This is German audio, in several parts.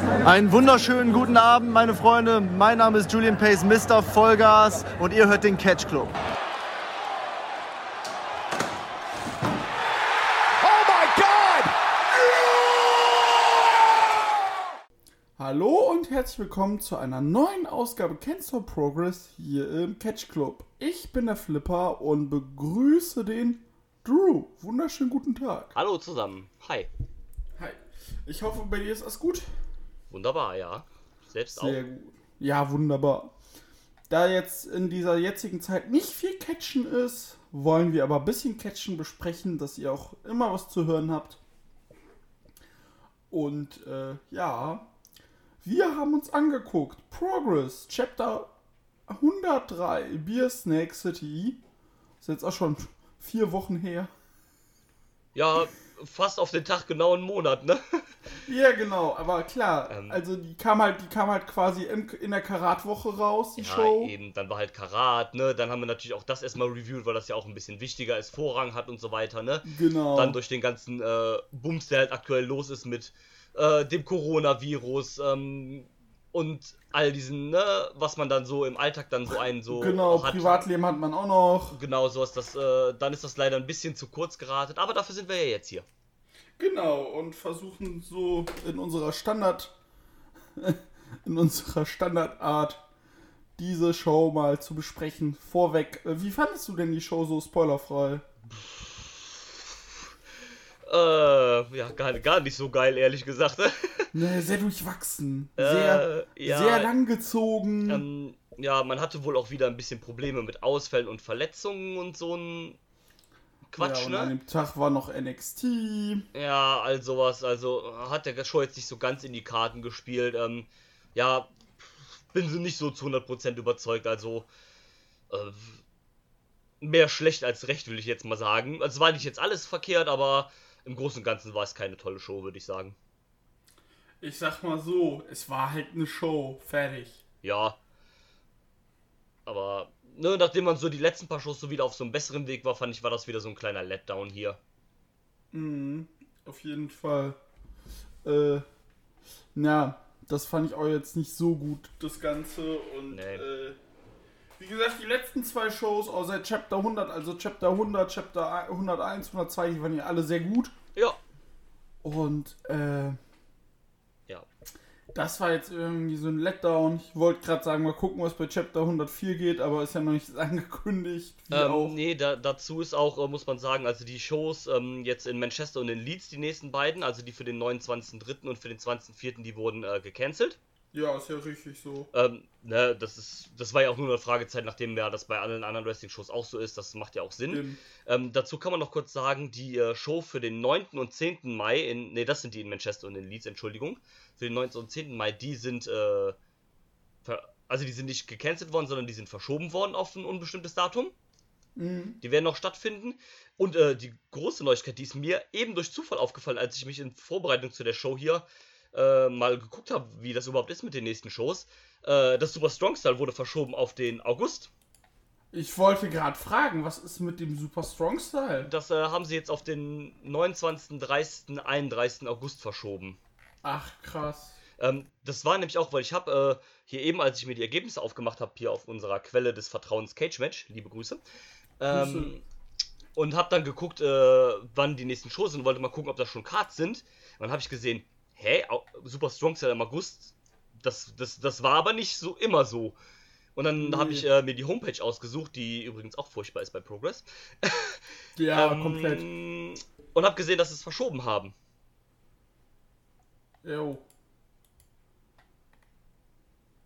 Einen wunderschönen guten Abend, meine Freunde. Mein Name ist Julian Pace, Mr. Vollgas und ihr hört den Catch Club. Hallo und herzlich willkommen zu einer neuen Ausgabe Cancel Progress hier im Catch Club. Ich bin der Flipper und begrüße den Drew. Wunderschönen guten Tag. Hallo zusammen. Hi. Hi. Ich hoffe, bei dir ist alles gut. Wunderbar, ja. Selbst Sehr auch. gut. Ja, wunderbar. Da jetzt in dieser jetzigen Zeit nicht viel Catchen ist, wollen wir aber ein bisschen Catchen besprechen, dass ihr auch immer was zu hören habt. Und äh, ja, wir haben uns angeguckt. Progress, Chapter 103, Beer Snake City. Ist jetzt auch schon vier Wochen her. Ja, fast auf den Tag genau einen Monat, ne? Ja, genau, aber klar, Ähm. also die kam halt, die kam halt quasi in, in der Karatwoche raus, die Ja, Show. eben. Dann war halt Karat, ne? Dann haben wir natürlich auch das erstmal reviewed, weil das ja auch ein bisschen wichtiger ist, Vorrang hat und so weiter, ne? Genau. Dann durch den ganzen äh, Bums, der halt aktuell los ist mit äh, dem Coronavirus ähm, und all diesen, ne? Was man dann so im Alltag dann so einen so genau, hat. Privatleben hat man auch noch. Genau, so ist das, äh, dann ist das leider ein bisschen zu kurz geratet, aber dafür sind wir ja jetzt hier. Genau, und versuchen so in unserer Standard, in unserer Standardart diese Show mal zu besprechen. Vorweg, äh, wie fandest du denn die Show so spoilerfrei? Äh, ja, gar, gar nicht so geil, ehrlich gesagt. Ne, sehr durchwachsen. Sehr, Äh, ja, sehr langgezogen. Ähm, ja, man hatte wohl auch wieder ein bisschen Probleme mit Ausfällen und Verletzungen und so ein Quatsch, ja, und an ne? dem Tag war noch NXT. Ja, all sowas. Also hat der Show jetzt nicht so ganz in die Karten gespielt. Ähm, ja, bin nicht so zu 100% überzeugt. Also äh, mehr schlecht als recht, will ich jetzt mal sagen. Also es war nicht jetzt alles verkehrt, aber im Großen und Ganzen war es keine tolle Show, würde ich sagen. Ich sag mal so, es war halt eine Show. Fertig. Ja. Aber, ne, nachdem man so die letzten paar Shows so wieder auf so einem besseren Weg war, fand ich, war das wieder so ein kleiner Letdown hier. Mhm, auf jeden Fall. Äh, na, das fand ich auch jetzt nicht so gut, das Ganze. Und Nee. äh, wie gesagt, die letzten zwei Shows, außer Chapter 100, also Chapter 100, Chapter 101, 102, die waren ja alle sehr gut. Ja. Und äh, Ja. das war jetzt irgendwie so ein Letdown. Ich wollte gerade sagen, mal gucken, was bei Chapter 104 geht, aber ist ja noch nicht angekündigt. Wie auch. Ähm, nee, da, dazu ist auch, äh, muss man sagen, also die Shows ähm, jetzt in Manchester und in Leeds, die nächsten beiden, also die für den 29.03. und für den 20.04., die wurden äh, gecancelt. Ja, ist ja richtig so. Ähm, ne, das ist, das war ja auch nur eine Fragezeit, nachdem ja das bei allen anderen Wrestling-Shows auch so ist. Das macht ja auch Sinn. Ähm, dazu kann man noch kurz sagen, die äh, Show für den 9. und 10. Mai, in, ne, das sind die in Manchester und in Leeds, Entschuldigung. Für den 9. und 10. Mai, die sind, äh, also die sind nicht gecancelt worden, sondern die sind verschoben worden auf ein unbestimmtes Datum. Mhm. Die werden noch stattfinden. Und äh, die große Neuigkeit, die ist mir eben durch Zufall aufgefallen, als ich mich in Vorbereitung zu der Show hier äh, mal geguckt habe, wie das überhaupt ist mit den nächsten Shows. Äh, das Super Strong Style wurde verschoben auf den August. Ich wollte gerade fragen, was ist mit dem Super Strong Style? Das äh, haben sie jetzt auf den 29., 30., 31. August verschoben. Ach, krass. Ähm, das war nämlich auch, weil ich habe äh, hier eben, als ich mir die Ergebnisse aufgemacht habe, hier auf unserer Quelle des Vertrauens Cage Match, liebe Grüße, ähm, Grüße. und habe dann geguckt, äh, wann die nächsten Shows sind, wollte mal gucken, ob das schon Cards sind. Und dann habe ich gesehen, hä, Super Strong Style im August, das, das, das war aber nicht so immer so. Und dann Nee. habe ich äh, mir die Homepage ausgesucht, die übrigens auch furchtbar ist bei Progress. Ja, Ähm, komplett. Und habe gesehen, dass sie es verschoben haben. Jo.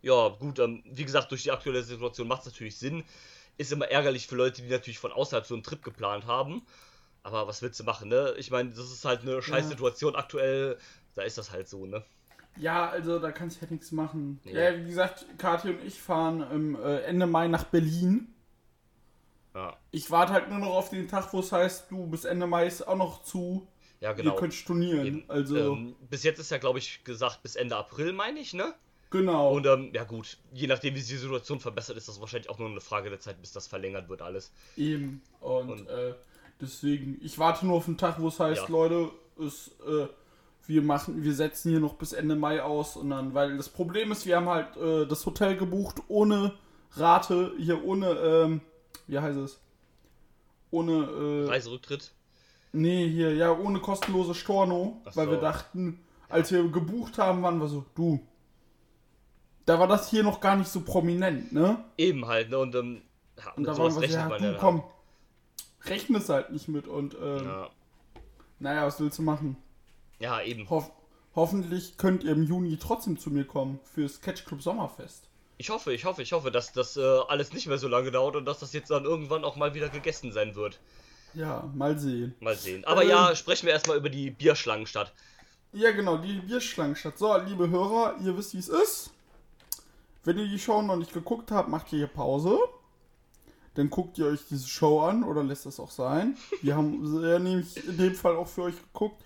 Ja, gut, ähm, wie gesagt, durch die aktuelle Situation macht es natürlich Sinn. Ist immer ärgerlich für Leute, die natürlich von außerhalb so einen Trip geplant haben. Aber was willst du machen, ne? Ich meine, das ist halt eine scheiß Situation aktuell. Da ist das halt so, ne? Ja, also da kannst du ja nichts machen. Nee. Ja, wie gesagt, Kathi und ich fahren im äh, Ende Mai nach Berlin. Ja, Ich warte halt nur noch auf den Tag, wo es heißt, du bis Ende Mai ist auch noch zu. ja Ihr genau. könnt stornieren. Eben. Also, Ähm, bis jetzt ist ja, glaube ich, gesagt, bis Ende April, meine ich, ne? genau. Und ähm, ja gut, je nachdem, wie sich die Situation verbessert, ist das wahrscheinlich auch nur eine Frage der Zeit, bis das verlängert wird, alles. Eben. Und, Und- äh, deswegen, ich warte nur auf den Tag, wo es heißt, Ja. Leute, es äh, wir machen, wir setzen hier noch bis Ende Mai aus und dann, weil das Problem ist, wir haben halt äh, das Hotel gebucht ohne Rate, hier ohne, ähm, wie heißt es? Ohne, äh, Reiserücktritt. nee, hier, ja, ohne kostenlose Storno, Ach weil so. wir dachten, als wir gebucht haben, waren wir so, du, da war das hier noch gar nicht so prominent, ne? Eben halt, ne? Und, ähm, Und da waren wir so, ja, du, komm, rechne es halt nicht mit und, ähm, Ja. naja, was willst du machen? ja, eben. Hoff hoffentlich könnt ihr im Juni trotzdem zu mir kommen fürs Catch Club Sommerfest. Ich hoffe, ich hoffe, ich hoffe, dass das äh, alles nicht mehr so lange dauert und dass das jetzt dann irgendwann auch mal wieder gegessen sein wird. Ja, mal sehen. Mal sehen. Aber Ähm. ja, sprechen wir erstmal über die Bierschlangenstadt. Ja, genau, die Bierschlangenstadt. So, liebe Hörer, ihr wisst, wie es ist. Wenn ihr die Show noch nicht geguckt habt, macht ihr hier Pause. Dann guckt ihr euch diese Show an oder lässt es auch sein. Wir haben ja nämlich in dem Fall auch für euch geguckt.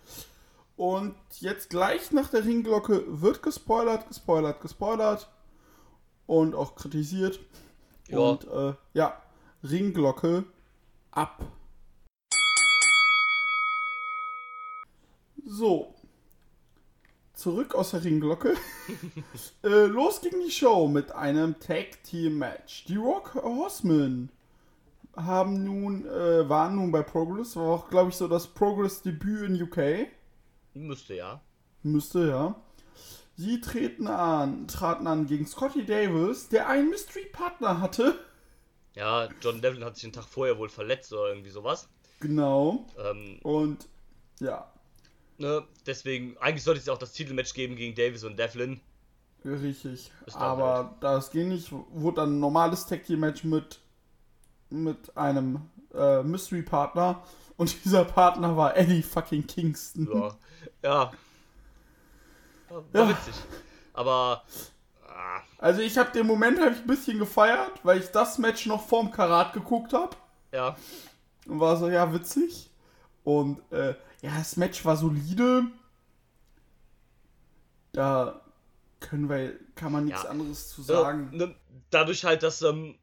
Und jetzt gleich nach der Ringglocke wird gespoilert, gespoilert, gespoilert und auch kritisiert. Ja. Und äh, ja, Ringglocke ab. So. Zurück aus der Ringglocke. äh, los ging die Show mit einem Tag Team Match. Die Rock Horsemen haben nun, äh, waren nun bei Progress, war auch, glaube ich, so das Progress-Debüt in UK. Müsste ja. Müsste, ja. Sie treten an, traten an gegen Scotty Davis, der einen Mystery-Partner hatte. Ja, John Devlin hat sich den Tag vorher wohl verletzt oder irgendwie sowas. Genau. Ähm, Und ja, ne, deswegen, eigentlich sollte es ja auch das Titelmatch geben gegen Davis und Devlin. richtig. Aber das ging nicht. Wurde dann ein normales Tag Team Match mit, mit einem äh, Mystery-Partner. Und dieser Partner war Eddie fucking Kingston. Ja. ja. War Ja. witzig. Aber. Ah, Also ich habe den Moment hab ich ein bisschen gefeiert, weil ich das Match noch vorm Karat geguckt habe. ja. Und war so, ja, witzig. Und äh, ja, das Match war solide. Da können wir, kann man nichts Ja. anderes zu Äh, sagen. ne, dadurch halt, dass, ähm,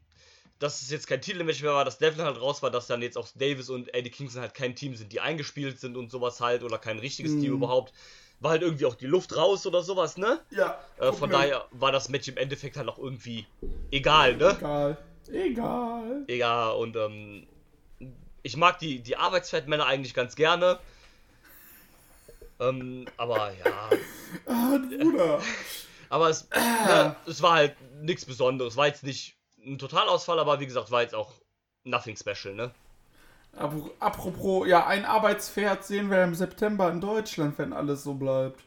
dass es jetzt kein Titelmatch mehr war, dass Devlin halt raus war, dass dann jetzt auch Davis und Eddie Kingston halt kein Team sind, die eingespielt sind und sowas halt, oder kein richtiges Team Mhm. überhaupt, war halt irgendwie auch die Luft raus oder sowas, ne? Ja, Äh, von daher war das Match im Endeffekt halt auch irgendwie egal, ne? Egal. Egal. Egal, und ähm, ich mag die, die Arbeitsfettmänner eigentlich ganz gerne. Ähm, aber ja, Ah, Bruder. aber es, ne, es war halt nichts Besonderes. War jetzt nicht ein Totalausfall, aber wie gesagt, war jetzt auch nothing special, ne? Apro- Apropos, ja, ein Arbeitspferd sehen wir im September in Deutschland, wenn alles so bleibt.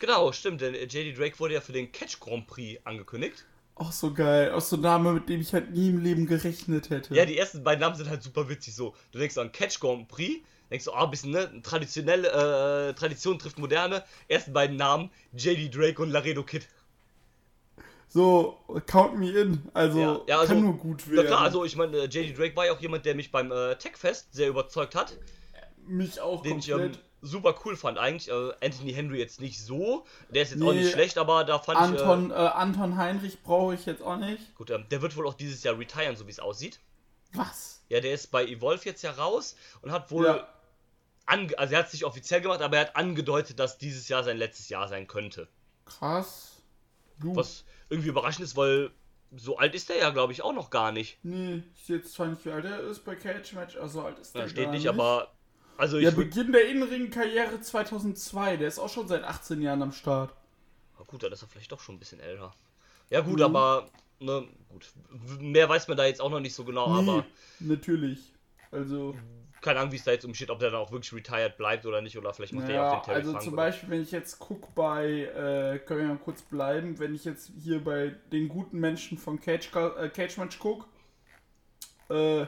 Genau, stimmt, denn äh, JD Drake wurde ja für den Catch Grand Prix angekündigt. Auch so geil. Auch so ein Name, mit dem ich halt nie im Leben gerechnet hätte. Ja, die ersten beiden Namen sind halt super witzig so. Du denkst an Catch Grand Prix, denkst du, ah, bisschen, ne, traditionelle, äh, Tradition trifft moderne. Ersten beiden Namen, JD Drake und Laredo Kid. So, count me in. Also, Ja, ja, also- kann nur gut Na werden. klar, also ich meine, äh, JD Drake war ja auch jemand, der mich beim äh, Techfest sehr überzeugt hat, Mich auch den ich ähm, komplett. super cool fand eigentlich. Äh, Anthony Henry jetzt nicht so, der ist jetzt auch Nee, nicht schlecht, aber da fand Anton, äh, Anton Heinrich brauche ich jetzt auch nicht. ich, äh, gut, ähm, der wird wohl auch dieses Jahr retiren, so wie es aussieht. Was? Ja, der ist bei Evolve jetzt ja raus und hat wohl, Ja. ange also er hat es nicht offiziell gemacht, aber er hat angedeutet, dass dieses Jahr sein letztes Jahr sein könnte. Krass. Du. Was irgendwie überraschend ist, weil so alt ist er ja, glaube ich, auch noch gar nicht. Nee, ich sehe jetzt zwar nicht, wie alt er ist bei Cage Match, also alt ist der Da steht nicht, aber also ich würd- Beginn der Innenring-Karriere 2002. Der ist auch schon seit 18 Jahren am Start. Na gut, dann ist er vielleicht doch schon ein bisschen älter. Ja gut, Mhm. aber ne, gut. Mehr weiß man da jetzt auch noch nicht so genau, aber natürlich. Also, keine Ahnung, wie es da jetzt umsteht, ob der dann auch wirklich retired bleibt oder nicht, oder vielleicht macht er ja auch naja, den Terry also Funk zum oder- Beispiel, wenn ich jetzt gucke bei, äh, können wir mal kurz bleiben, wenn ich jetzt hier bei den guten Menschen von Cage, äh, Cage Match gucke, äh,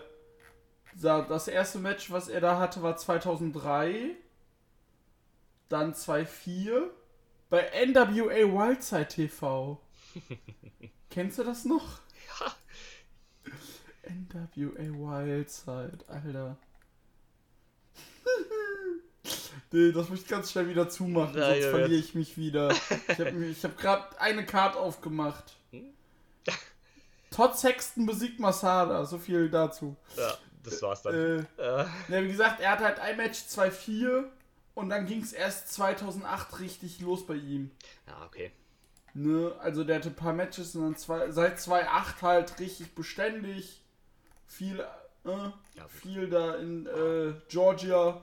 das erste Match, was er da hatte, war 2003, dann 2004, bei NWA Wildside TV. Kennst du das noch? Ja. NWA Wildside, Alter. nee, das muss ich ganz schnell wieder zumachen, Ja, sonst verliere ich mich wieder. Ich habe hab gerade eine Karte aufgemacht. Hm? Todd Sexton besiegt Masada, so viel dazu. Ja, das war's dann. Äh, Äh, ja, wie gesagt, er hat halt ein Match 2-4 Und dann ging es erst 2008 richtig los bei ihm. Ja, okay. Ne? Also der hatte ein paar Matches und dann zwei, seit 2008 halt richtig beständig. Viel, äh, Ja, viel da in äh, Georgia,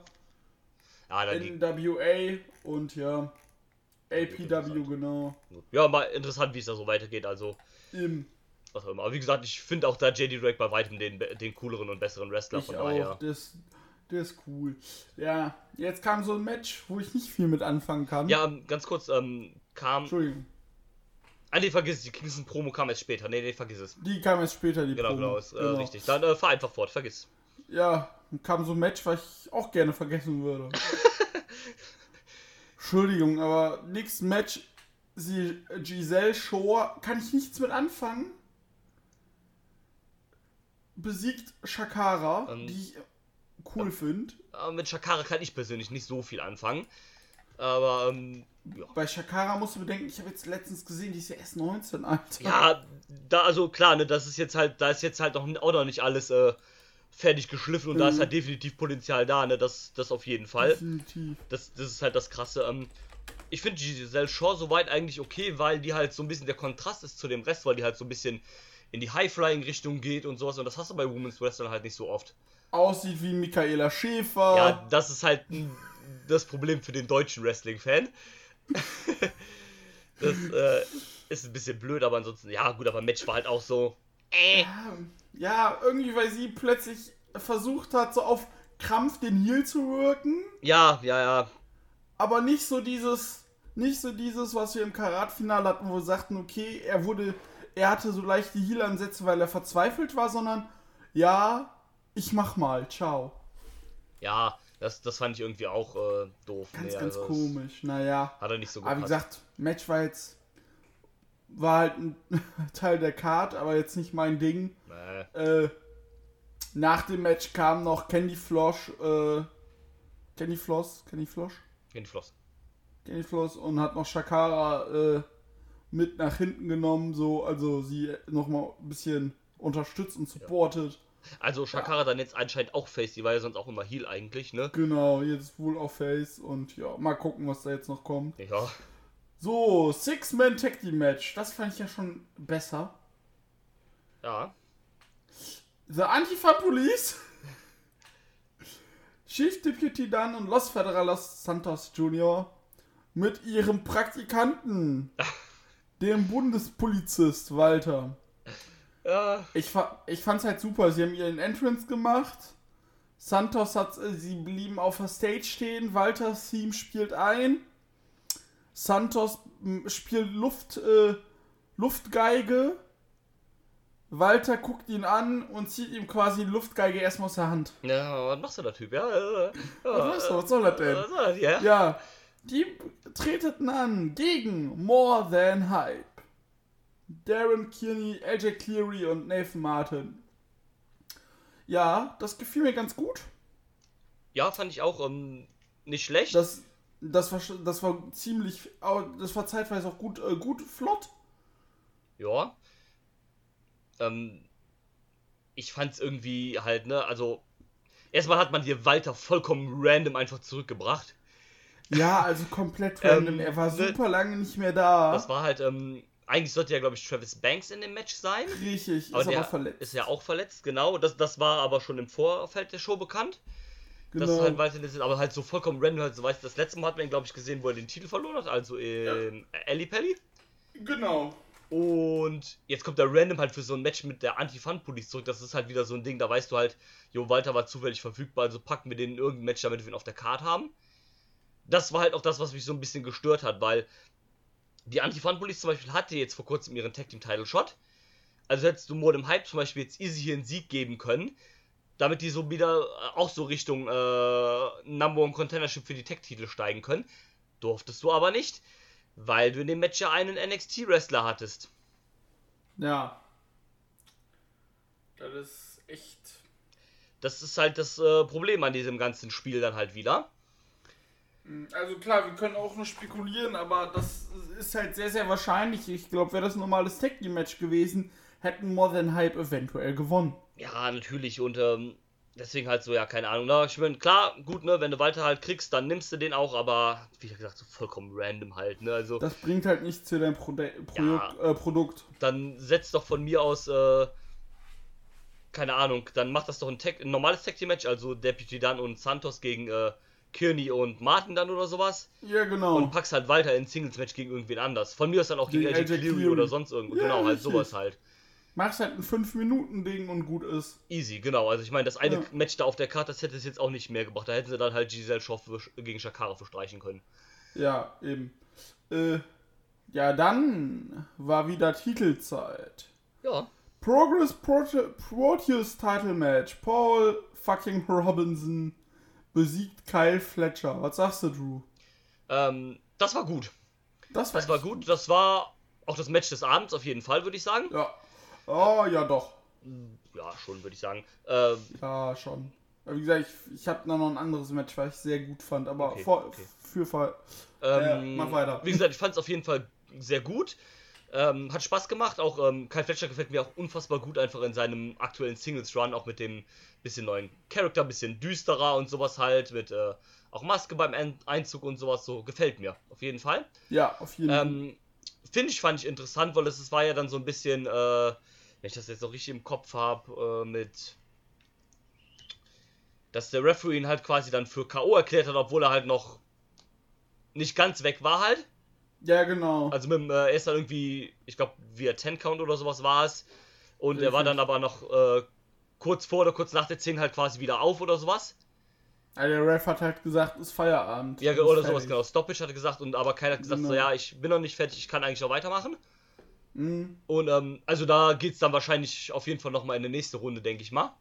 Ja, NWA und ja, APW genau. ja, mal interessant, wie es da so weitergeht. Also, Im was auch immer. Aber wie gesagt, ich finde auch da JD Drake bei weitem den, den cooleren und besseren Wrestler. Ich Von daher. der ist, der ist cool. Ja, jetzt kam so ein Match, wo ich nicht viel mit anfangen kann. Ja, ähm, ganz kurz, ähm, kam. Entschuldigung, Ah, nee, vergiss es, die Kingston Promo kam erst später. Nee, nee, vergiss es. die kam erst später, die Genau, Promo. genau, ist, äh, richtig. Dann äh, fahr einfach fort, vergiss. Ja, kam so ein Match, was ich auch gerne vergessen würde. Entschuldigung, aber nächstes Match, sie, Giselle Shore, kann ich nichts mit anfangen. Besiegt Shakara, Ähm, die ich cool finde. Äh, mit Shakara kann ich persönlich nicht so viel anfangen. Aber, ähm, ja. Bei Shakara musst du bedenken, ich habe jetzt letztens gesehen, die ist ja erst 19, Alter. Ja, da, also klar, ne, das ist jetzt halt, da ist jetzt halt auch noch nicht alles äh, fertig geschliffen und da ist Mhm. halt definitiv Potenzial da, ne, das, das auf jeden Fall. Definitiv. Das, das ist halt das Krasse. Ähm, ich finde Giselle Shaw soweit eigentlich okay, weil die halt so ein bisschen der Kontrast ist zu dem Rest, weil die halt so ein bisschen in die High-Flying-Richtung geht und sowas und das hast du bei Women's Wrestling halt nicht so oft. Aussieht wie Michaela Schäfer. Ja, das ist halt mm, das Problem für den deutschen Wrestling-Fan. das äh, ist ein bisschen blöd, aber ansonsten, ja gut, aber Match war halt auch so. Äh. Ja, irgendwie, weil sie plötzlich versucht hat, so auf Krampf den Heal zu wirken, Ja, ja, ja. aber nicht so dieses, nicht so dieses, was wir im Karat-Finale hatten, wo wir sagten, okay, er wurde, er hatte so leichte Heal-Ansätze, weil er verzweifelt war, sondern ja, ich mach mal, ciao. Ja, das, das fand ich irgendwie auch äh, doof. Ganz, Nee, ganz also, komisch, naja. Hat er nicht so Aber wie gepasst. gesagt, Match war jetzt, war halt ein Teil der Card, aber jetzt nicht mein Ding. Nee. Äh, nach dem Match kam noch Candy Floss, äh, Candy Floss, Candy Floss, In die Flossen. Candy Floss und hat noch Shakara äh, mit nach hinten genommen, so, also sie nochmal ein bisschen unterstützt und supportet. Also Shakara dann jetzt anscheinend auch Face, die war ja sonst auch immer Heal eigentlich, ne? Genau, jetzt wohl auf Face und ja, mal gucken, was da jetzt noch kommt. Ja. So, Six-Man Tag Team Match, das fand ich ja schon besser. Ja. The Antifa Police, Chief Deputy Dunn und Los Federalos Santos Jr. mit ihrem Praktikanten, dem Bundespolizist Walter. Ja. Ich, fa ich fand's halt super, sie haben ihren Entrance gemacht. Santos hat, äh, sie blieben auf der Stage stehen, Walters Team spielt ein. Santos spielt Luft, äh, Luftgeige. Walter guckt ihn an und zieht ihm quasi die Luftgeige erstmal aus der Hand. Ja, was machst du da, Typ? Ja, äh, ja. Was, machst du? was soll das denn? Was soll das, ja? Ja, die treteten an gegen More Than Hype. Darren Kearney, AJ Cleary und Nathan Martin. Ja, das gefiel mir ganz gut. Ja, fand ich auch ähm, nicht schlecht. Das, das, war, das war ziemlich, das war zeitweise auch gut, äh, gut flott. Ja. Ähm, ich fand's irgendwie halt, ne, also. Erstmal hat man hier Walter vollkommen random einfach zurückgebracht. Ja, also komplett Ähm, random. er war ne- super lange nicht mehr da. Das war halt, ähm, eigentlich sollte ja, glaube ich, Travis Banks in dem Match sein. Richtig, ist Aber aber, der verletzt. ist ja auch verletzt, genau. Das, das war aber schon im Vorfeld der Show bekannt. Das genau. ist halt weiterhin ist, aber halt so vollkommen random. Halt so, weißt, du, das letzte Mal hat man, glaube ich, gesehen, wo er den Titel verloren hat, also in Ellie Pelli. genau. Und jetzt kommt der random halt für so ein Match mit der Anti-Fun-Police zurück. Das ist halt wieder so ein Ding, da weißt du halt, jo, Walter war zufällig verfügbar, also packen wir den in irgendein Match, damit wir ihn auf der Card haben. Das war halt auch das, was mich so ein bisschen gestört hat, weil die Anti-Fun-Police zum Beispiel hatte jetzt vor kurzem ihren Tag-Team-Title-Shot. Also hättest du More dem Hype zum Beispiel jetzt easy hier einen Sieg geben können, damit die so wieder äh, auch so Richtung äh, Number One Contendership für die Tag-Titel steigen können. Durftest du aber nicht, weil du in dem Match ja einen NXT-Wrestler hattest. Ja. Das ist echt. Das ist halt das äh, Problem an diesem ganzen Spiel dann halt wieder. Also klar, wir können auch nur spekulieren, aber das ist halt sehr, sehr wahrscheinlich. Ich glaube, wäre das ein normales Tag Team Match gewesen, hätten More Than Hype eventuell gewonnen. Ja, natürlich. Und ähm, deswegen halt so, ja, keine Ahnung. Na, ich meine, klar, gut, ne, wenn du Walter halt kriegst, dann nimmst du den auch, aber wie gesagt, so vollkommen random halt, ne? Also, Das bringt halt nichts zu deinem Prode Projekt, äh, Produkt. dann setzt doch von mir aus, äh, keine Ahnung, dann macht das doch ein, Tag, ein normales Tag Team Match, also Deputy Dan und Santos gegen äh, Kearney und Martin dann oder sowas. Ja, genau. Und packst halt Walter in ein Singles Match gegen irgendwen anders. Von mir aus dann auch gegen AJ Cleary oder sonst irgendwo. Ja, genau, halt richtig. sowas halt. Machst halt ein 5-Minuten-Ding und gut ist. Easy, genau. Also ich meine, das eine Ja. Match da auf der Karte, das hätte es jetzt auch nicht mehr gebracht. Da hätten sie dann halt Giselle für, gegen Shakara verstreichen können. Ja, eben. Äh, ja, dann war wieder Titelzeit. Ja. Progress Prote Proteus Title Match. Paul fucking Robinson besiegt Kyle Fletcher. Was sagst du, Drew? Ähm, das war gut. Das Das war echt gut. Das war auch das Match des Abends auf jeden Fall, würde ich sagen. Ja. Oh, ja, doch. Ja, schon, würde ich sagen. Ähm, Ja, schon. Wie gesagt, ich, ich habe noch ein anderes Match, was ich sehr gut fand, aber Okay, vor, okay. für Fall. ähm, mach weiter. Wie gesagt, ich fand es auf jeden Fall sehr gut. Ähm, hat Spaß gemacht. Auch ähm, Kyle Fletcher gefällt mir auch unfassbar gut, einfach in seinem aktuellen Singles-Run, auch mit dem bisschen neuen Charakter, bisschen düsterer und sowas halt, mit äh, auch Maske beim Ein- Einzug und sowas. So gefällt mir auf jeden Fall. Ja, auf jeden Fall. Ähm, Finish fand ich interessant, weil es, es war ja dann so ein bisschen, äh, wenn ich das jetzt noch richtig im Kopf habe, äh, mit. Dass der Referee ihn halt quasi dann für K.O. erklärt hat, obwohl er halt noch nicht ganz weg war halt. Ja, genau. Also mit dem, äh, er ist dann irgendwie, ich glaube, via 10 Count oder sowas war es. Und er war dann aber noch äh, kurz vor oder kurz nach der 10 halt quasi wieder auf oder sowas. Ja, der Ref hat halt gesagt, ist Feierabend. Ja, oder sowas, fertig. genau. Stoppage hat er gesagt und aber keiner hat gesagt, Genau. so ja, ich bin noch nicht fertig, ich kann eigentlich noch weitermachen. Mhm. Und ähm, also da geht's dann wahrscheinlich auf jeden Fall nochmal in die nächste Runde, denke ich mal.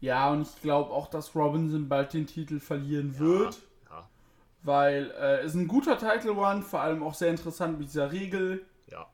Ja, und ich glaube auch, dass Robinson bald den Titel verlieren wird. Weil äh, ist ein guter Title One, vor allem auch sehr interessant mit dieser Regel. ja.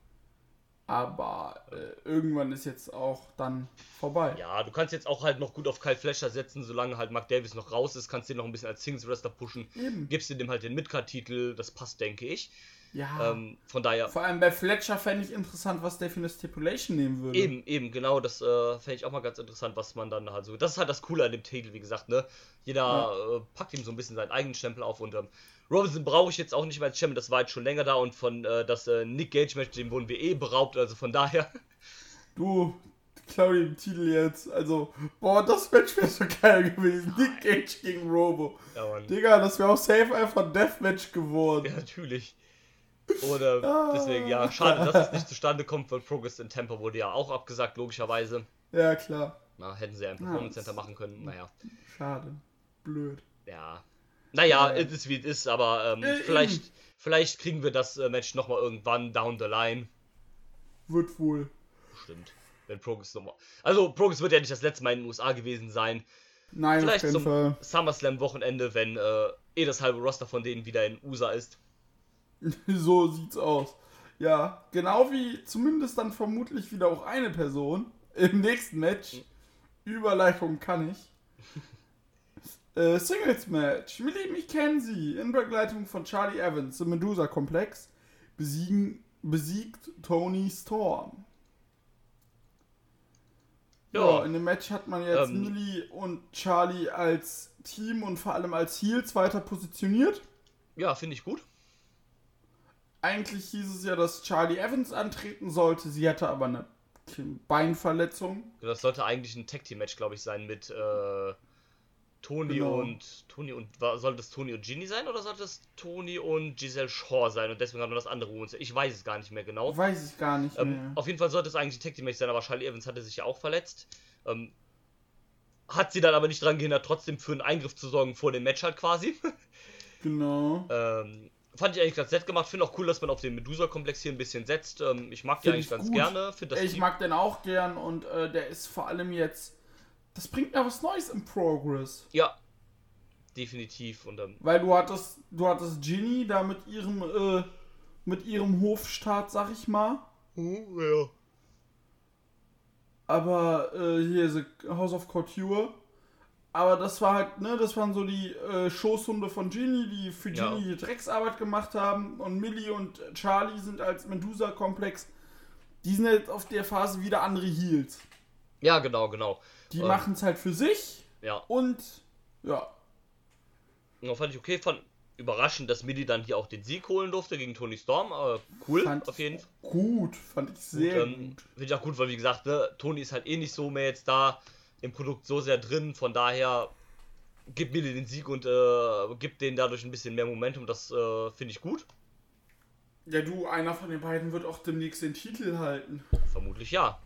Aber äh, irgendwann ist jetzt auch dann vorbei. Ja, du kannst jetzt auch halt noch gut auf Kyle Fletcher setzen, solange halt Mark Davis noch raus ist, kannst du den noch ein bisschen als Singles Wrestler pushen. Eben. Gibst du dem halt den Midcard-Titel, das passt, denke ich. Ja. Ähm, von daher, vor allem bei Fletcher fände ich interessant, was der für eine Stipulation nehmen würde. eben, eben, genau, das äh, fände ich auch mal ganz interessant, was man dann halt so. Das ist halt das Coole an dem Titel, wie gesagt, ne? Jeder äh, packt ihm so ein bisschen seinen eigenen Stempel auf und ähm, Robinson brauche ich jetzt auch nicht mehr als Champion, das war jetzt schon länger da und von äh, das äh, Nick Gage Match, dem wurden wir eh beraubt, also von daher. Du, Claudia im Titel jetzt. Also, boah, das Match wäre so geil gewesen. Nick Cage gegen Robo. Ja, Mann. Digga, das wäre auch safe einfach ein Deathmatch geworden. Ja, natürlich. Oder Ah. deswegen, ja, schade, dass es nicht zustande kommt, weil Progress in Tampa wurde ja auch abgesagt, logischerweise. Ja, klar. Na, hätten sie ja Ja, Performance Center machen können. Naja, Schade. Blöd. ja. Naja, Ja. es ist wie es ist, aber ähm, Äh, vielleicht, vielleicht kriegen wir das äh, Match nochmal irgendwann down the line. Wird wohl. Bestimmt. Wenn Progress nochmal. Also, Progress wird ja nicht das letzte Mal in den USA gewesen sein. Nein, Vielleicht auf jeden zum. SummerSlam-Wochenende, wenn äh, eh das halbe Roster von denen wieder in USA ist. so sieht's aus. Ja, genau wie zumindest dann vermutlich wieder auch eine Person im nächsten Match. Überleitung kann ich. Äh, Singles Match. Millie McKenzie in Begleitung von Charlie Evans im Medusa-Komplex besiegen, besiegt Tony Storm. Ja. Ja. in dem Match hat man jetzt Ähm. Millie und Charlie als Team und vor allem als Heels weiter positioniert. Ja, finde ich gut. Eigentlich hieß es ja, dass Charlie Evans antreten sollte. Sie hatte aber eine Beinverletzung. Das sollte eigentlich ein Tag Team Match, glaube ich, sein mit äh, Tony Genau. und Tony und war, sollte es Tony und Ginny sein oder sollte es Tony und Giselle Shaw sein und deswegen hat man das andere Wohnzimmer. Ich weiß es gar nicht mehr genau. Weiß ich gar nicht Ähm, mehr. auf jeden Fall sollte es eigentlich ein Tag Team Match sein, aber Charlie Evans hatte sich ja auch verletzt. Ähm, hat sie dann aber nicht dran gehindert, trotzdem für einen Eingriff zu sorgen vor dem Match halt quasi. Genau. ähm, fand ich eigentlich ganz nett gemacht. Finde auch cool, dass man auf den Medusa-Komplex hier ein bisschen setzt. Ähm, ich mag Find eigentlich ich ganz gut. gerne. Ich mag den auch gern und äh, der ist vor allem jetzt. Das bringt mir was Neues im Progress. Ja, definitiv. Und ähm, Weil du hattest, du hattest Ginny da mit ihrem, äh, mit ihrem Hofstaat, sag ich mal. ja. Aber äh, hier ist House of Couture. Aber das war halt, ne, das waren so die äh, Schoßhunde von Ginny, die für Ja. Ginny die Drecksarbeit gemacht haben. Und Millie und Charlie sind als Medusa-Komplex. Die sind jetzt auf der Phase wieder andere Heels. ja, genau, genau. Die Ähm. machen es halt für sich. Ja. Und ja. Ja, fand ich okay, fand überraschend, dass Millie dann hier auch den Sieg holen durfte gegen Tony Storm, aber cool, Fand auf jeden Fall. Gut, fand ich sehr ähm, gut. Finde ich auch gut, weil wie gesagt, ne, Tony ist halt eh nicht so mehr jetzt da im Produkt so sehr drin, von daher gibt Millie den Sieg und äh, gibt denen dadurch ein bisschen mehr Momentum, das äh, finde ich gut. Ja, du, einer von den beiden wird auch demnächst den Titel halten. Vermutlich ja.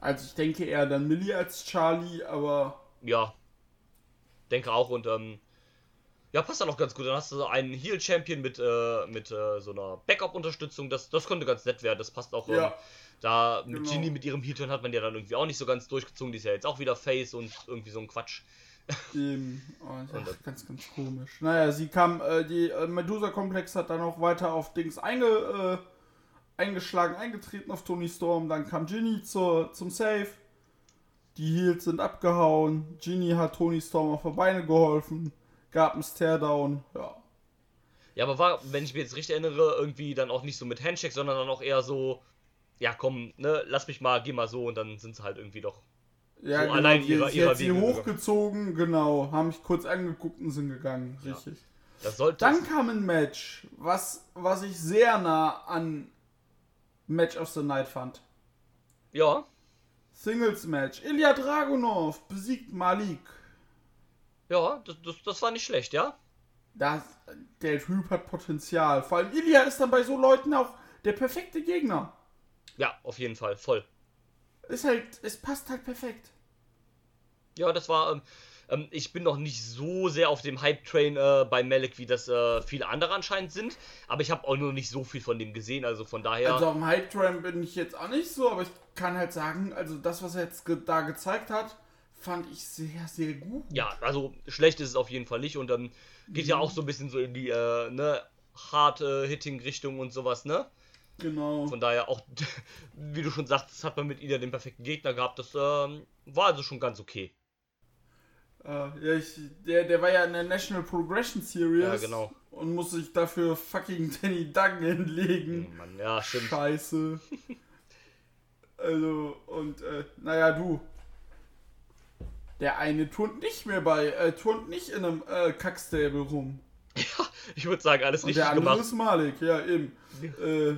Also ich denke eher dann Millie als Charlie, aber Ja. Denke auch und ähm, ja, passt dann auch ganz gut. Dann hast du so einen Heal-Champion mit, äh, mit äh, so einer Backup-Unterstützung. Das, das könnte ganz nett werden. Das passt auch. Ähm, Ja. Da mit Genau. Ginny mit ihrem Heal-Turn hat man ja dann irgendwie auch nicht so ganz durchgezogen. Die ist ja jetzt auch wieder Face und irgendwie so ein Quatsch. eben, oh, Und ach, ganz, ganz komisch. Naja, sie kam, äh, die äh, Medusa-Komplex hat dann auch weiter auf Dings einge, äh, eingeschlagen, eingetreten auf Tony Storm. Dann kam Ginny zur, zum Safe. Die Heels sind abgehauen. Ginny hat Tony Storm auf die Beine geholfen. Gab einen Stairdown. Ja. Ja, aber war, wenn ich mir jetzt richtig erinnere, irgendwie dann auch nicht so mit Handshake, sondern dann auch eher so, ja komm, ne, lass mich mal, geh mal so und dann sind sie halt irgendwie doch. Ja, So allein die, ihrer- ihrer sie hochgezogen, genau. Haben mich kurz angeguckt und sind gegangen. Ja. Richtig. Das sollte. Dann kam ein Match, was, was ich sehr nah an Match of the Night fand. Ja, Singles Match. Ilya Dragunov besiegt Malik. ja, das, das, das war nicht schlecht, ja? Das, der Typ hat Potenzial. Vor allem Ilya ist dann bei so Leuten auch der perfekte Gegner. Ja, auf jeden Fall, voll. Ist halt, es passt halt perfekt. Ja, das war. Ähm, ähm, ich bin noch nicht so sehr auf dem Hype-Train äh, bei Malik, wie das äh, viele andere anscheinend sind. Aber ich habe auch nur nicht so viel von dem gesehen. Also von daher. Also auf dem Hype Train bin ich jetzt auch nicht so, aber ich kann halt sagen, also das, was er jetzt ge da gezeigt hat, fand ich sehr, sehr gut. ja, also schlecht ist es auf jeden Fall nicht. Und ähm, geht ja auch so ein bisschen so in die äh, ne, Hard-Hitting-Richtung und sowas, ne? Genau. Von daher auch, wie du schon sagst, hat man mit Ida den perfekten Gegner gehabt. Das ähm, war also schon ganz okay. Äh, ja, ich, der, der war ja in der National Progression Series. Ja, genau. Und musste sich dafür fucking Danny Duggan hinlegen. Mann, ja, stimmt. Scheiße. also, und, äh, naja, du. Der eine turnt nicht mehr bei, äh, turnt nicht in einem äh, Kackstable rum. Ich würde sagen, alles Und richtig der andere gemacht. ist Malik, ja, eben. Äh,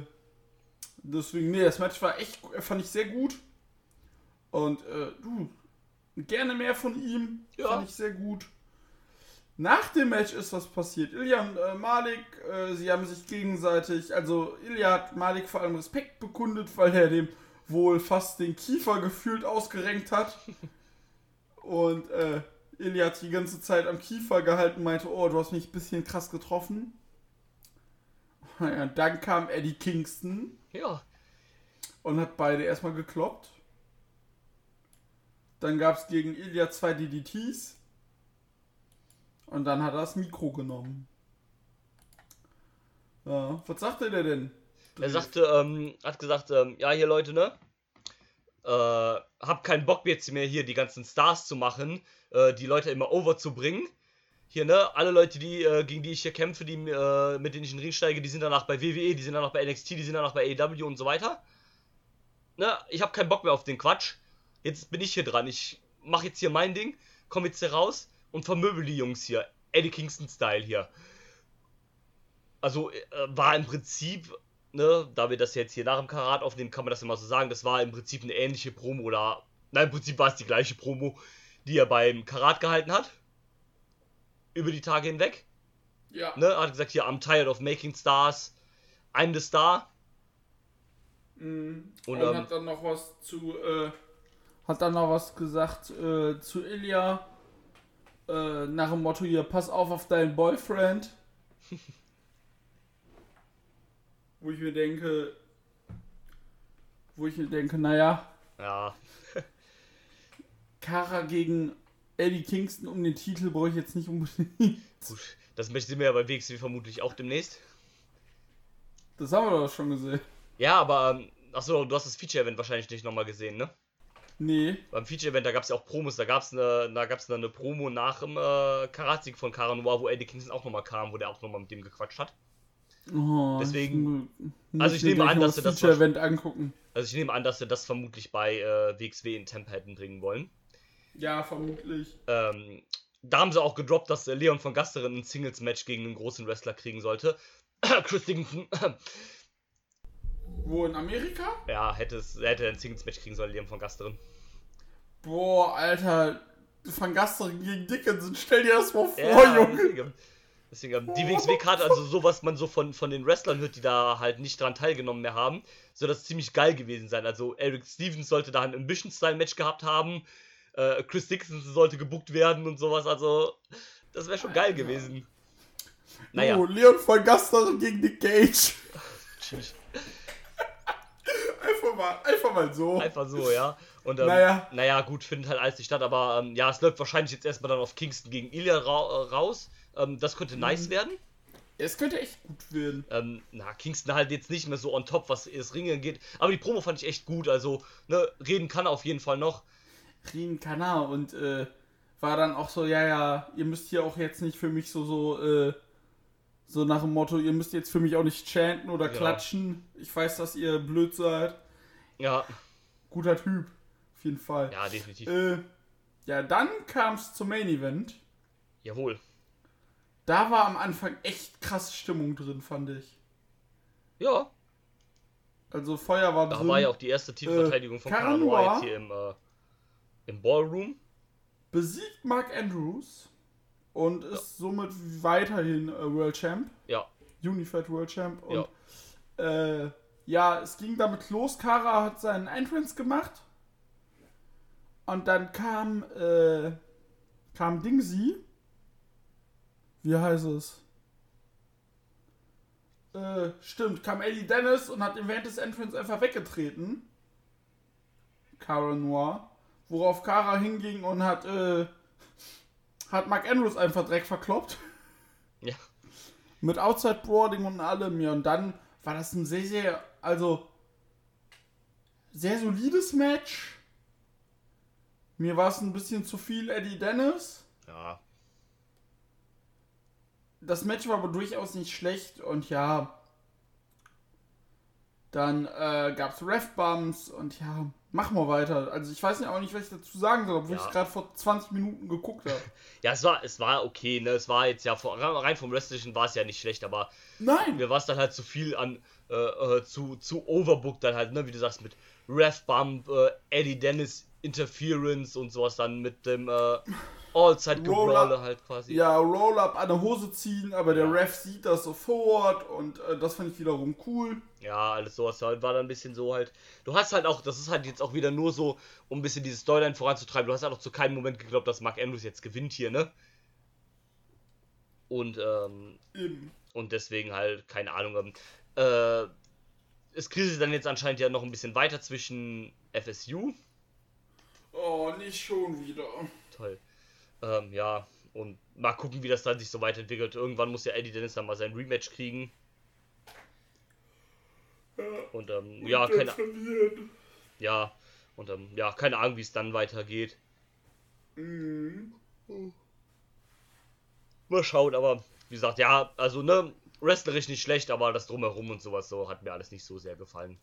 deswegen, nee, das Match war echt, fand ich sehr gut. Und, äh, du, gerne mehr von ihm. Ja. Fand ich sehr gut. Nach dem Match ist was passiert. Ilya und äh, Malik, äh, sie haben sich gegenseitig, also Ilya hat Malik vor allem Respekt bekundet, weil er dem wohl fast den Kiefer gefühlt ausgerenkt hat. Und äh, Ilya hat die ganze Zeit am Kiefer gehalten, meinte, oh, du hast mich ein bisschen krass getroffen. Ja, dann kam Eddie Kingston Ja, und hat beide erstmal gekloppt. Dann gab es gegen Ilya zwei DDTs. Und dann hat er das Mikro genommen. Ja, was sagte der denn? er sagte, ähm, hat gesagt, ähm, ja, hier Leute, ne? Äh, hab keinen Bock jetzt mehr hier die ganzen Stars zu machen, äh, die Leute immer over zu bringen. Hier, ne? Alle Leute, die, äh, gegen die ich hier kämpfe, die, äh, mit denen ich in den Ring steige, die sind danach bei WWE, die sind danach bei NXT, die sind danach bei AEW und so weiter. Ne? Ich hab keinen Bock mehr auf den Quatsch. Jetzt bin ich hier dran. Ich mach jetzt hier mein Ding, komm jetzt hier raus und vermöbel die Jungs hier. Eddie Kingston-Style hier. Also, äh, war im Prinzip ne, da wir das jetzt hier nach dem Karat aufnehmen, kann man das immer so sagen, das war im Prinzip eine ähnliche Promo oder, nein, im Prinzip war es die gleiche Promo, die er beim Karat gehalten hat. Über die Tage hinweg. Ja. Ne, er hat gesagt, hier, I'm tired of making stars. I'm the star. Mhm. Und, Und, ähm, hat dann noch was zu, äh, hat dann noch was gesagt äh, zu Ilya. Äh, nach dem Motto hier, pass auf auf deinen Boyfriend. wo ich mir denke, wo ich mir denke, naja, Ja, Kara gegen Eddie Kingston um den Titel brauche ich jetzt nicht unbedingt. gut. Das möchten wir ja bei WXW vermutlich auch demnächst. Das haben wir doch schon gesehen. Ja, aber, ähm, achso, du hast das Feature-Event wahrscheinlich nicht nochmal gesehen, ne? Nee. Beim Feature-Event, da gab es ja auch Promos, da gab es eine, da gab's eine Promo nach dem äh, Karatsieg von Cara Noir, wo Eddie Kingston auch nochmal kam, wo der auch nochmal mit dem gequatscht hat. Oh, Deswegen- muss also ich nehme an, dass sie das Feature-Event angucken. Also ich nehme an, dass sie das vermutlich bei äh, WXW in Temp hätten bringen wollen. Ja, vermutlich. Ähm, da haben sie auch gedroppt, dass äh, Leon von Gasteren ein Singles-Match gegen einen großen Wrestler kriegen sollte. Chris Dickinson, Wo in Amerika? ja, hätte, es, hätte ein Singles-Match kriegen sollen, Leon von Gasteren. Boah, Alter. Van Gasteren gegen Dickinson, stell dir das mal vor, Ja, Junge. deswegen, die WXW-Karte, also so, was man so von, von den Wrestlern hört, die da halt nicht dran teilgenommen mehr haben, soll das ziemlich geil gewesen sein. Also Eric Stevens sollte da ein Ambition-Style-Match gehabt haben, äh, Chris Dixon sollte gebuckt werden und sowas, also das wäre schon geil gewesen. Naja, Oh, Leon von Gasteren gegen Nick Cage. tschüss. Einfach mal, einfach mal so. einfach so, ja. Und ähm, Naja. naja. gut, findet halt alles nicht statt, aber ähm, ja, es läuft wahrscheinlich jetzt erstmal dann auf Kingston gegen Ilya ra raus. Ähm, das könnte Mhm. nice werden. Es könnte echt gut werden. Ähm, na, Kingston halt jetzt nicht mehr so on top, was das Ringen geht. Aber die Promo fand ich echt gut. Also, ne, reden kann er auf jeden Fall noch. Reden kann er und äh, war dann auch so, ja, ja, ihr müsst hier auch jetzt nicht für mich so, so, äh, so nach dem Motto, ihr müsst jetzt für mich auch nicht chanten oder Ja. klatschen. Ich weiß, dass ihr blöd seid. Ja, Guter Typ. Auf jeden Fall. ja, definitiv. Äh, ja, dann kam es zum Main Event. Jawohl. Da war am Anfang echt krasse Stimmung drin, fand ich. Ja, Also Feuer war da drin. war ja auch die erste Titelverteidigung von Caranoa Caranoa. jetzt hier im, äh, im Ballroom. Besiegt Mark Andrews und ist somit weiterhin äh, World Champ. Ja, Unified World Champ. Und äh, ja, es ging damit los. Kara hat seinen Entrance gemacht. Und dann kam, äh, kam Dingsy. Wie heißt es? Äh, stimmt, kam Eddie Dennis und hat ihn während des Entrance einfach weggetreten. Cara Noir. Worauf Kara hinging und hat, äh, hat Mark Andrews einfach direkt verkloppt. ja. Mit Outside Boarding und allem, ja. Und dann war das ein sehr, sehr, also, sehr solides Match. Mir war es ein bisschen zu viel Eddie Dennis. Ja, Das Match war aber durchaus nicht schlecht und ja. Dann äh, gab es Ref-Bumps und ja, machen wir weiter. Also ich weiß ja auch nicht, was ich dazu sagen soll, obwohl Ja. ich gerade vor 20 Minuten geguckt habe. Ja, es war, es war okay, ne? Es war jetzt ja rein vom Wrestlichen war es ja nicht schlecht, aber Nein! mir war es dann halt zu viel an, äh, äh, zu, zu overbooked dann halt, ne? Wie du sagst, mit Ref Bump, äh, Eddie Dennis Interference und sowas dann mit dem Gebrawle halt quasi. Ja, Roll-Up an der Hose ziehen, aber der Ja. Ref sieht das sofort und äh, das fand ich wiederum cool. Ja, alles sowas halt war dann ein bisschen so halt. Du hast halt auch, das ist halt jetzt auch wieder nur so, um ein bisschen diese Storyline voranzutreiben. Du hast halt auch zu keinem Moment geglaubt, dass Mark Andrews jetzt gewinnt hier, ne? Und, ähm, Eben. und deswegen halt, keine Ahnung, ähm, äh, es kriselt dann jetzt anscheinend ja noch ein bisschen weiter zwischen FSU. Oh, nicht schon wieder. Toll. Ähm, ja, und mal gucken, wie das dann sich so weiterentwickelt. Irgendwann muss ja Eddie Dennis dann mal sein Rematch kriegen. Und, ähm, ja, Der keine, verliert. ja, und, ähm, ja, keine Ahnung, wie es dann weitergeht. Mhm. Mal schauen, aber wie gesagt, ja, also, ne, wrestlerisch nicht schlecht, aber das Drumherum und sowas so hat mir alles nicht so sehr gefallen.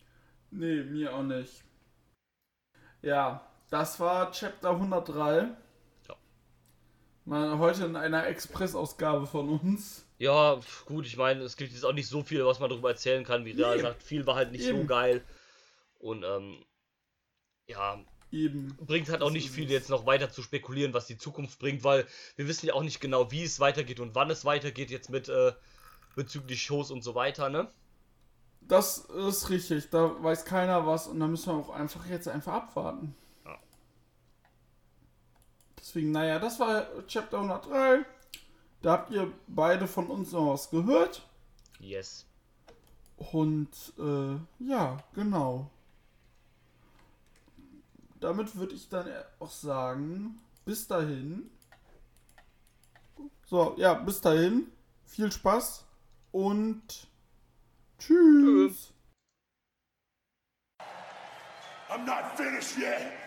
Nee, mir auch nicht. Ja, das war Chapter 103. Mal heute in einer Expressausgabe von uns. Ja, gut, ich meine, es gibt jetzt auch nicht so viel, was man darüber erzählen kann. Wie Nee. gesagt, viel war halt nicht so Eben. geil. Und, ähm, ja, Eben. bringt halt auch Das nicht viel jetzt noch weiter zu spekulieren, was die Zukunft bringt, weil wir wissen ja auch nicht genau, wie es weitergeht und wann es weitergeht jetzt mit äh, bezüglich Shows und so weiter, ne? Das ist richtig. Da weiß keiner was und da müssen wir auch einfach jetzt einfach abwarten. Deswegen, naja, das war Chapter 103. Da habt ihr beide von uns noch was gehört. Yes. Und äh, ja, genau. Damit würde ich dann auch sagen, bis dahin. So, ja, bis dahin. Viel Spaß und tschüss. I'm not finished yet.